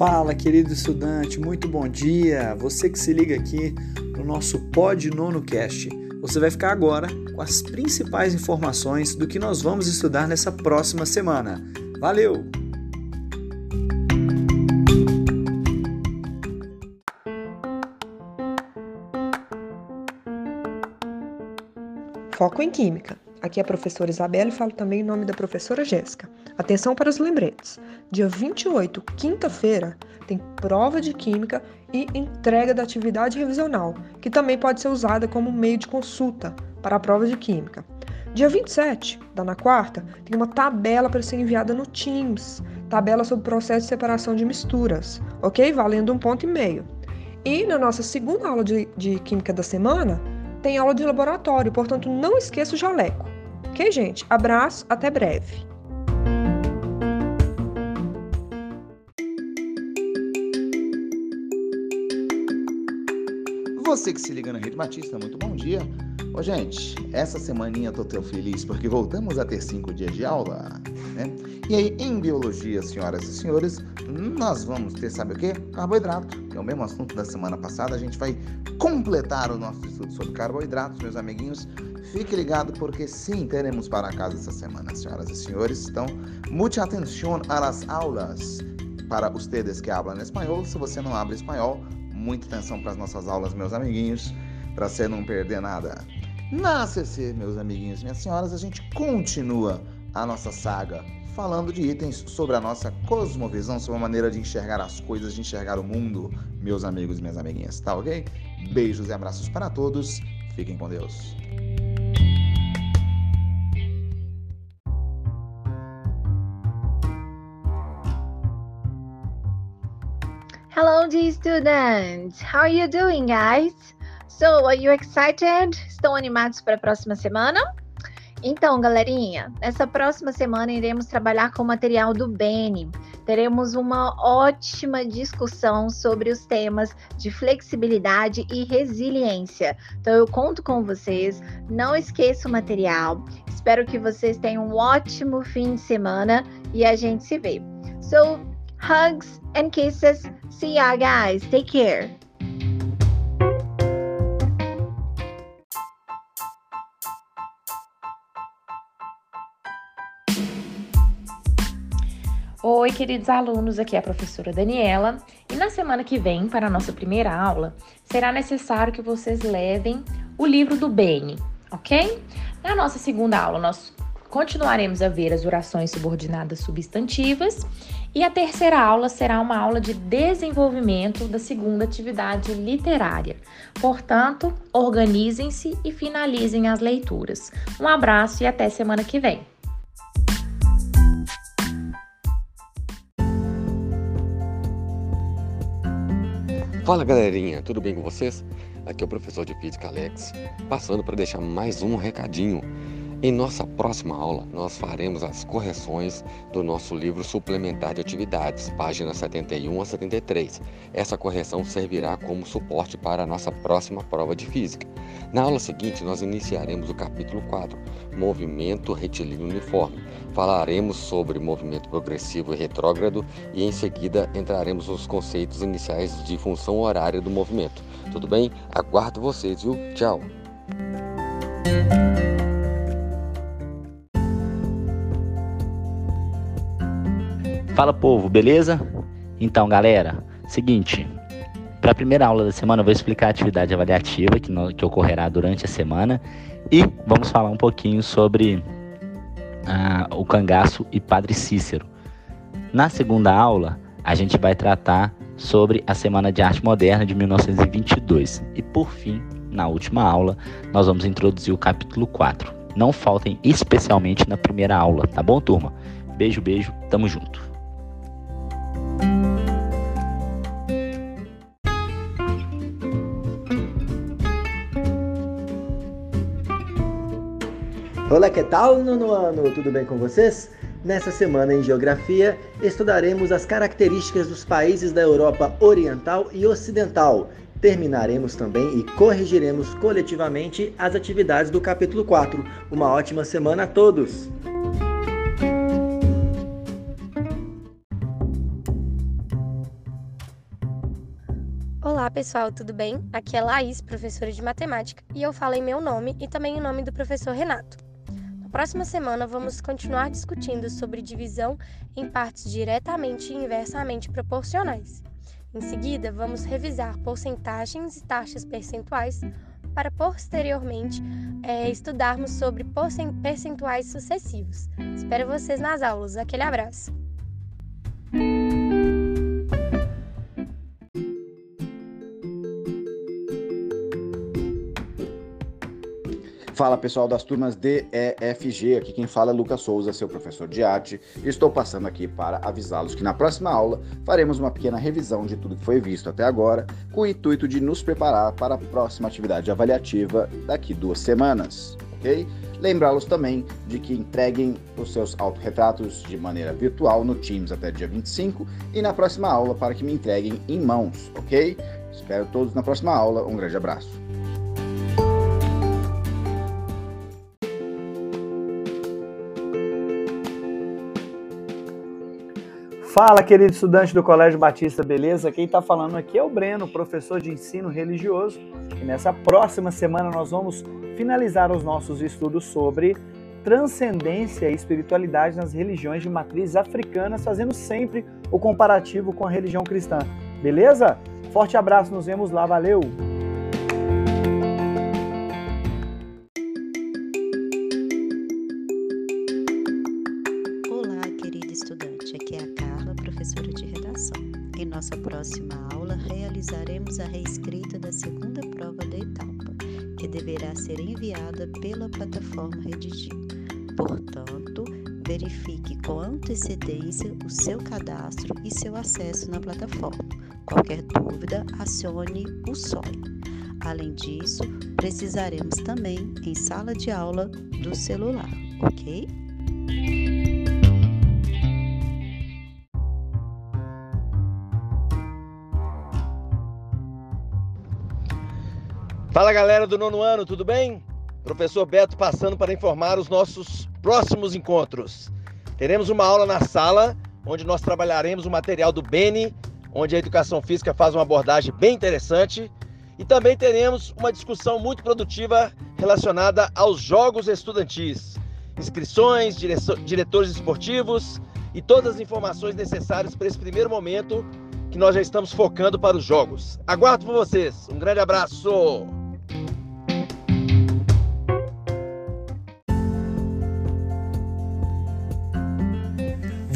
Fala, querido estudante, muito bom dia. Você que se liga aqui no nosso Pod Nono Cast. Você vai ficar agora com as principais informações do que nós vamos estudar nessa próxima semana. Valeu! Foco em Química. Aqui é a professora Isabela e falo também em nome da professora Jéssica. Atenção para os lembretes. Dia 28, quinta-feira, tem prova de Química e entrega da atividade revisional, que também pode ser usada como meio de consulta para a prova de Química. Dia 27, da na quarta, tem uma tabela para ser enviada no Teams, tabela sobre o processo de separação de misturas, ok? Valendo um ponto e meio. E na nossa segunda aula de, de Química da semana, tem aula de laboratório, portanto não esqueça o jaleco. Ok, gente? Abraço, até breve. Você que se liga na Rede Batista, muito bom dia. Ô, gente, essa semaninha tô tão feliz porque voltamos a ter cinco dias de aula, né? E aí, em biologia, senhoras e senhores, nós vamos ter, sabe o quê? Carboidrato, que é o mesmo assunto da semana passada. A gente vai completar o nosso estudo sobre carboidratos, meus amiguinhos. Fique ligado porque sim, teremos para casa essa semana, senhoras e senhores. Então, muita atenção às aulas para ustedes que hablam espanhol. Se você não habla espanhol, muita atenção para as nossas aulas, meus amiguinhos, para você não perder nada. Na CC, meus amiguinhos minhas senhoras, a gente continua a nossa saga falando de itens sobre a nossa cosmovisão, sobre a maneira de enxergar as coisas, de enxergar o mundo, meus amigos e minhas amiguinhas, tá ok? Beijos e abraços para todos. Fiquem com Deus. Hello, dear students. How are you doing, guys? So, are you excited? Estão animados para a próxima semana? Então, galerinha, nessa próxima semana iremos trabalhar com o material do Beni. Teremos uma ótima discussão sobre os temas de flexibilidade e resiliência. Então, eu conto com vocês. Não esqueça o material. Espero que vocês tenham um ótimo fim de semana e a gente se vê. So, hugs and kisses. See ya, guys. Take care. Oi, queridos alunos, aqui é a professora Daniela e na semana que vem, para a nossa primeira aula, será necessário que vocês levem o livro do Beni, ok? Na nossa segunda aula, nós continuaremos a ver as orações subordinadas substantivas e a terceira aula será uma aula de desenvolvimento da segunda atividade literária. Portanto, organizem-se e finalizem as leituras. Um abraço e até semana que vem. Fala galerinha, tudo bem com vocês? Aqui é o professor de Física Alex, passando para deixar mais um recadinho. Em nossa próxima aula, nós faremos as correções do nosso livro suplementar de atividades, páginas 71 a 73. Essa correção servirá como suporte para a nossa próxima prova de física. Na aula seguinte, nós iniciaremos o capítulo 4, Movimento Retilíneo Uniforme. Falaremos sobre movimento progressivo e retrógrado e em seguida entraremos nos conceitos iniciais de função horária do movimento. Tudo bem? Aguardo vocês, viu? Tchau! Fala povo, beleza? Então, galera, seguinte, para a primeira aula da semana eu vou explicar a atividade avaliativa que, no, que ocorrerá durante a semana e vamos falar um pouquinho sobre ah, o cangaço e Padre Cícero. Na segunda aula, a gente vai tratar sobre a Semana de Arte Moderna de 1922 e, por fim, na última aula, nós vamos introduzir o capítulo 4. Não faltem especialmente na primeira aula, tá bom, turma? Beijo, beijo, tamo junto. Olá, que tal, nono ano? Tudo bem com vocês? Nessa semana em Geografia, estudaremos as características dos países da Europa Oriental e Ocidental. Terminaremos também e corrigiremos coletivamente as atividades do capítulo 4. Uma ótima semana a todos! Olá pessoal, tudo bem? Aqui é Laís, professora de matemática, e eu falo em meu nome e também em nome do professor Renato. Próxima semana vamos continuar discutindo sobre divisão em partes diretamente e inversamente proporcionais. Em seguida, vamos revisar porcentagens e taxas percentuais para posteriormente é, estudarmos sobre percentuais sucessivos. Espero vocês nas aulas. Aquele abraço! Fala pessoal das turmas D, E, F, G, aqui quem fala é Lucas Souza, seu professor de arte. Estou passando aqui para avisá-los que na próxima aula faremos uma pequena revisão de tudo que foi visto até agora, com o intuito de nos preparar para a próxima atividade avaliativa daqui duas semanas, ok? Lembrá-los também de que entreguem os seus autorretratos de maneira virtual no Teams até dia 25 e na próxima aula para que me entreguem em mãos, ok? Espero todos na próxima aula. Um grande abraço. Fala, querido estudante do Colégio Batista, beleza? Quem está falando aqui é o Breno, professor de ensino religioso. E nessa próxima semana nós vamos finalizar os nossos estudos sobre transcendência e espiritualidade nas religiões de matriz africanas, fazendo sempre o comparativo com a religião cristã. Beleza? Forte abraço, nos vemos lá, valeu! Nossa próxima aula, realizaremos a reescrita da segunda prova da etapa, que deverá ser enviada pela plataforma Redigir. Portanto, verifique com antecedência o seu cadastro e seu acesso na plataforma. Qualquer dúvida, acione o SOI. Além disso, precisaremos também em sala de aula do celular, ok? Fala galera do nono ano, tudo bem? Professor Beto passando para informar os nossos próximos encontros. Teremos uma aula na sala, onde nós trabalharemos o material do Beni, onde a educação física faz uma abordagem bem interessante. E também teremos uma discussão muito produtiva relacionada aos jogos estudantis, inscrições, diretores esportivos e todas as informações necessárias para esse primeiro momento que nós já estamos focando para os jogos. Aguardo por vocês. Um grande abraço!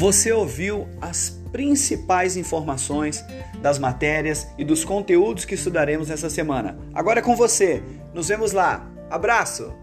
Você ouviu as principais informações das matérias e dos conteúdos que estudaremos nessa semana. Agora é com você. Nos vemos lá. Abraço!